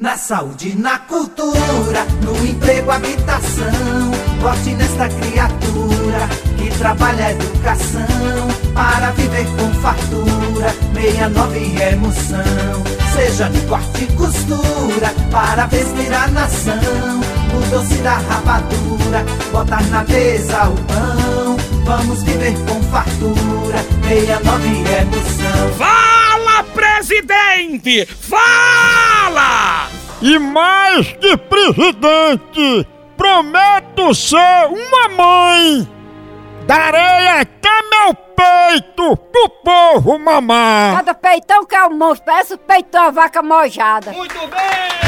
Na saúde, na cultura, no emprego, habitação. Vote nesta criatura que trabalha a educação para viver com fartura. 69 emoção. Seja no corte e costura para vestir a nação. No doce da rapadura, botar na mesa o pão. Vamos viver com fartura. 69 emoção. Fala, presidente! Fala! E mais que presidente, prometo ser uma mãe. Darei até meu peito pro povo mamar. Cada peitão que é um monstro, parece o peito de uma vaca mojada. Muito bem!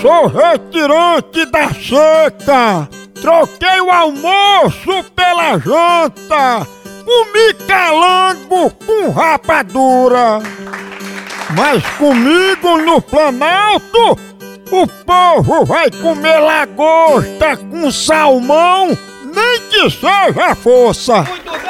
Sou retirante da seca. Troquei o almoço pela janta. Comi calango com rapadura. Mas comigo no Planalto, o povo vai comer lagosta com salmão, nem que seja força. Muito bem!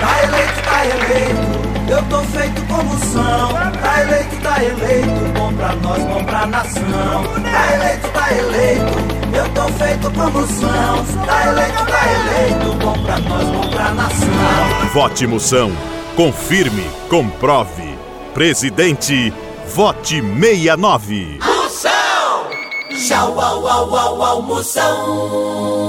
Tá eleito, tá eleito, eu tô feito como são. Tá eleito, tá eleito, bom pra nós, bom pra nação. Tá eleito, tá eleito, eu tô feito como são. Tá eleito, tá eleito, bom pra nós, bom pra nação. Vote Moção. Confirme, comprove. Presidente, vote 69. Tchau, au, au, au, au, moção.